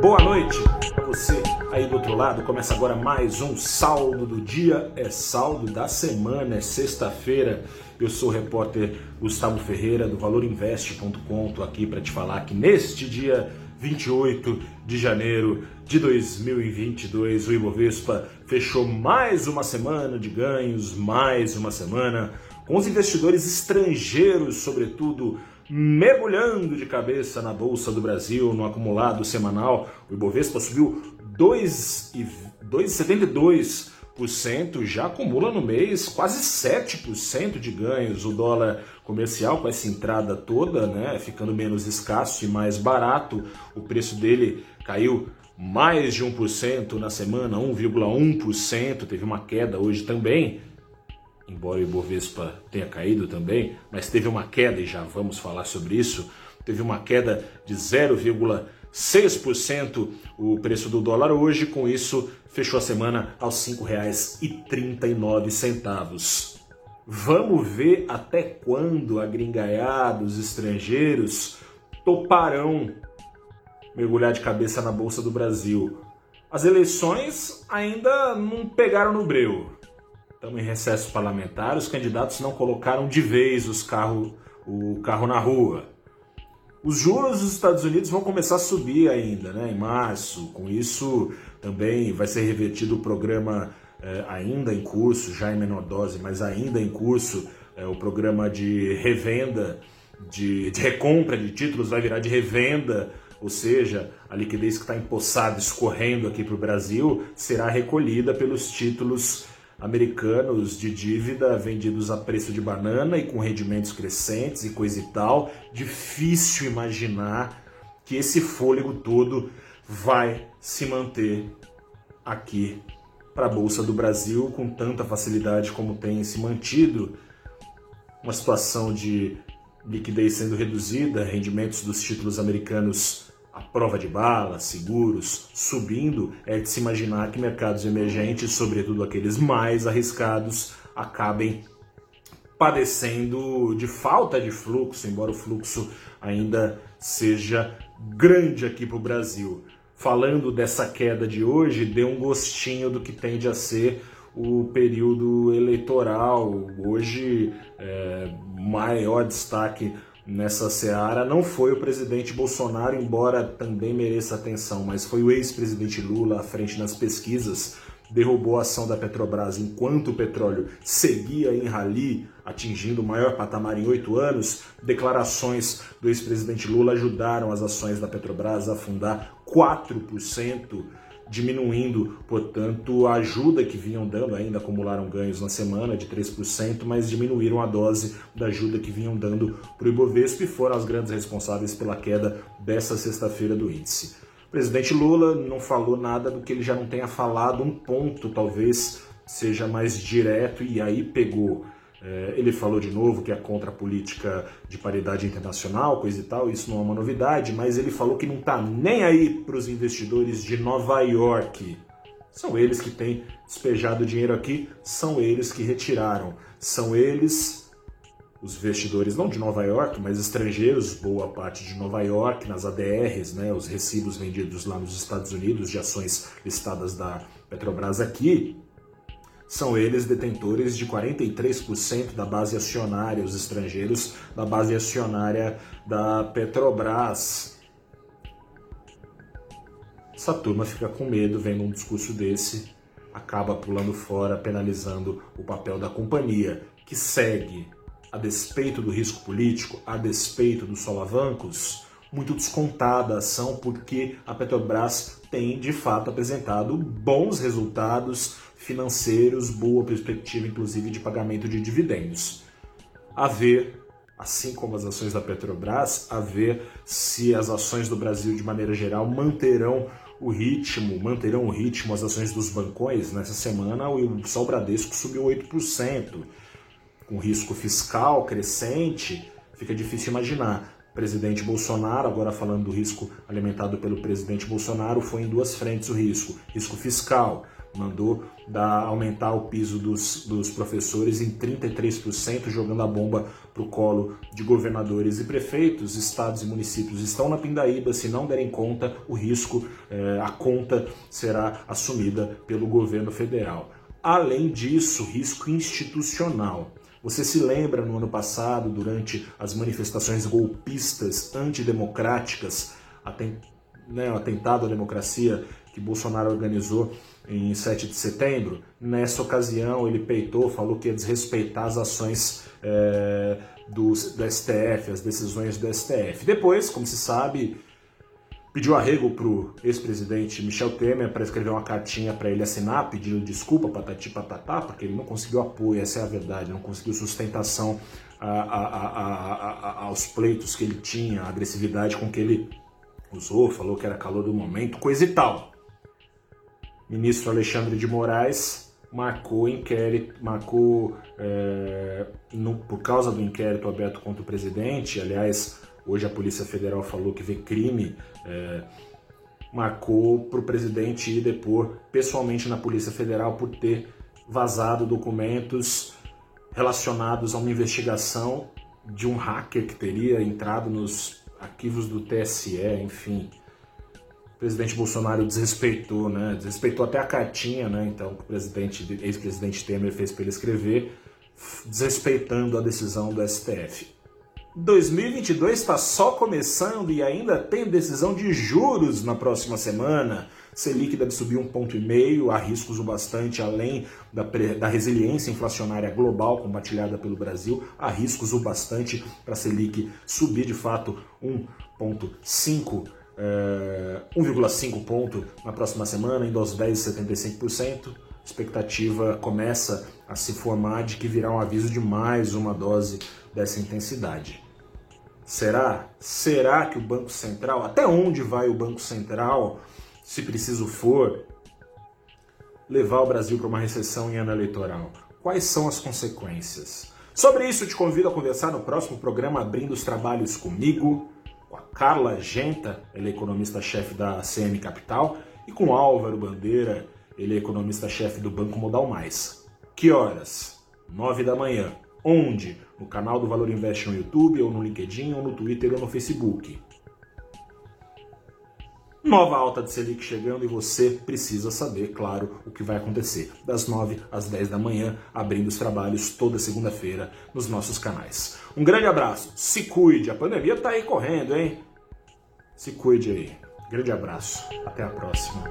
Boa noite você aí do outro lado. Começa agora mais um saldo do dia, é saldo da semana, é sexta-feira. Eu sou o repórter Gustavo Ferreira do valorinvest.com. Tô aqui para te falar que neste dia 28 de janeiro de 2022, o Ibovespa fechou mais uma semana de ganhos, mais uma semana com os investidores estrangeiros, sobretudo, mergulhando de cabeça na Bolsa do Brasil, no acumulado semanal. O Ibovespa subiu 2,72%, já acumula no mês quase 7% de ganhos. O dólar comercial, com essa entrada toda, né, ficando menos escasso e mais barato, o preço dele caiu mais de 1% na semana, 1,1%, teve uma queda hoje também embora o Ibovespa tenha caído também, mas teve uma queda, e já vamos falar sobre isso, teve uma queda de 0,6% o preço do dólar hoje, com isso fechou a semana aos R$ 5,39. Vamos ver até quando a gringaiada, os estrangeiros, toparão mergulhar de cabeça na Bolsa do Brasil. As eleições ainda não pegaram no breu. Estamos em recesso parlamentar, os candidatos não colocaram de vez os carro, o carro na rua. Os juros dos Estados Unidos vão começar a subir ainda, né, em março. Com isso, também vai ser revertido o programa eh, ainda em curso, já em menor dose, mas ainda em curso, eh, o programa de revenda, de, de recompra de títulos vai virar de revenda ou seja, a liquidez que está empossada, escorrendo aqui para o Brasil, será recolhida pelos títulos americanos de dívida vendidos a preço de banana e com rendimentos crescentes e coisa e tal, difícil imaginar que esse fôlego todo vai se manter aqui para a Bolsa do Brasil com tanta facilidade como tem se mantido. Uma situação de liquidez sendo reduzida, rendimentos dos títulos americanos a prova de bala, seguros, subindo, é de se imaginar que mercados emergentes, sobretudo aqueles mais arriscados, acabem padecendo de falta de fluxo, embora o fluxo ainda seja grande aqui para o Brasil. Falando dessa queda de hoje, deu um gostinho do que tende a ser o período eleitoral. Hoje, é, maior destaque nessa seara não foi o presidente Bolsonaro, embora também mereça atenção, mas foi o ex-presidente Lula à frente nas pesquisas, derrubou a ação da Petrobras enquanto o petróleo seguia em rali, atingindo o maior patamar em oito anos. Declarações do ex-presidente Lula ajudaram as ações da Petrobras a afundar 4% diminuindo, portanto, a ajuda que vinham dando, ainda acumularam ganhos na semana de 3%, mas diminuíram a dose da ajuda que vinham dando para o Ibovespa e foram as grandes responsáveis pela queda dessa sexta-feira do índice. O presidente Lula não falou nada do que ele já não tenha falado, um ponto talvez seja mais direto e aí pegou ele falou de novo que é contra a política de paridade internacional, coisa e tal, isso não é uma novidade, mas ele falou que não está nem aí para os investidores de Nova York. São eles que têm despejado dinheiro aqui, são eles que retiraram, são eles, os investidores não de Nova York, mas estrangeiros, boa parte de Nova York, nas ADRs, né, os recibos vendidos lá nos Estados Unidos de ações listadas da Petrobras aqui, são eles detentores de 43% da base acionária, os estrangeiros, da base acionária da Petrobras. Essa turma fica com medo vendo um discurso desse, acaba pulando fora, penalizando o papel da companhia, que segue, a despeito do risco político, a despeito dos solavancos, muito descontada a ação, porque a Petrobras tem de fato apresentado bons resultados financeiros, boa perspectiva, inclusive, de pagamento de dividendos. A ver, assim como as ações da Petrobras, a ver se as ações do Brasil, de maneira geral, manterão o ritmo, manterão o ritmo as ações dos bancões. Nessa semana, o Sol Bradesco subiu 8%, com risco fiscal crescente, fica difícil imaginar presidente Bolsonaro, agora falando do risco alimentado pelo presidente Bolsonaro, foi em duas frentes o risco: risco fiscal, mandou dar, aumentar o piso dos, dos professores em 33%, jogando a bomba para o colo de governadores e prefeitos. Estados e municípios estão na pindaíba, se não derem conta, o risco, eh, a conta será assumida pelo governo federal. Além disso, risco institucional. Você se lembra no ano passado, durante as manifestações golpistas antidemocráticas, né, o atentado à democracia que Bolsonaro organizou em 7 de setembro? Nessa ocasião, ele peitou, falou que ia desrespeitar as ações é, do, do STF, as decisões do STF. Depois, como se sabe, pediu arrego para o ex-presidente Michel Temer para escrever uma cartinha para ele assinar, pedindo desculpa, patati patatá, porque ele não conseguiu apoio, essa é a verdade, não conseguiu sustentação a, a, a, aos pleitos que ele tinha, a agressividade com que ele usou, falou que era calor do momento, coisa e tal. Ministro Alexandre de Moraes marcou inquérito, marcou é, no, por causa do inquérito aberto contra o presidente, aliás, hoje a Polícia Federal falou que vê crime é, marcou para o presidente ir depor pessoalmente na Polícia Federal por ter vazado documentos relacionados a uma investigação de um hacker que teria entrado nos arquivos do TSE, enfim. O presidente Bolsonaro desrespeitou, né? Desrespeitou até a cartinha, né? Então, que o presidente, ex-presidente Temer fez para ele escrever, desrespeitando a decisão do STF. 2022 está só começando e ainda tem decisão de juros na próxima semana. Selic deve subir um ponto e meio, há riscos o bastante além da, da resiliência inflacionária global compartilhada pelo Brasil, há riscos o bastante para Selic subir de fato 1,5 é, 1,5 ponto na próxima semana, indo aos 10,75%. Expectativa começa a se formar de que virá um aviso de mais uma dose dessa intensidade. Será? Será que o Banco Central, até onde vai o Banco Central, se preciso for, levar o Brasil para uma recessão em ano eleitoral? Quais são as consequências? Sobre isso, te convido a conversar no próximo programa Abrindo os Trabalhos comigo, com a Carla Genta, ele é economista-chefe da CM Capital, e com Álvaro Bandeira, ele é economista-chefe do Banco Modal Mais. Que horas? Nove da manhã. Onde? No canal do Valor Invest no YouTube, ou no LinkedIn, ou no Twitter, ou no Facebook. Nova alta de Selic chegando e você precisa saber, claro, o que vai acontecer. Das 9 às 10 da manhã, abrindo os trabalhos toda segunda-feira nos nossos canais. Um grande abraço, se cuide, a pandemia tá aí correndo, hein? Se cuide aí. Grande abraço, até a próxima.